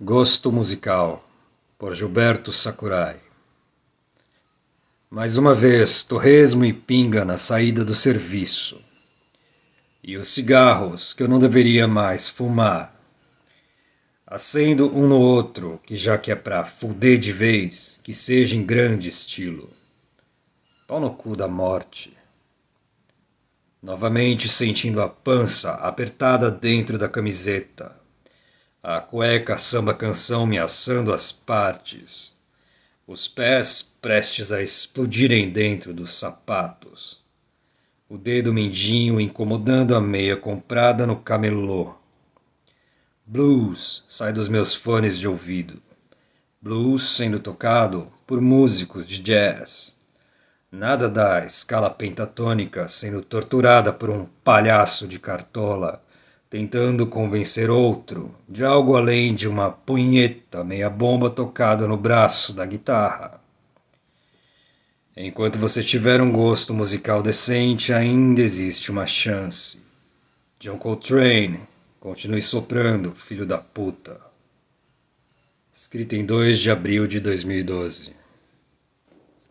Gosto Musical, por Gilberto Sakurai. Mais uma vez, torresmo e pinga na saída do serviço. E os cigarros que eu não deveria mais fumar. Acendo um no outro, que já que é pra fuder de vez, que seja em grande estilo. Pau no cu da morte. Novamente sentindo a pança apertada dentro da camiseta a cueca samba canção me assando as partes, os pés prestes a explodirem dentro dos sapatos, o dedo mindinho incomodando a meia comprada no camelô. Blues sai dos meus fones de ouvido, blues sendo tocado por músicos de jazz. Nada da escala pentatônica sendo torturada por um palhaço de cartola tentando convencer outro de algo além de uma punheta meia bomba tocada no braço da guitarra. Enquanto você tiver um gosto musical decente, ainda existe uma chance. John Coltrane, continue soprando, filho da puta. Escrito em 2 de abril de 2012.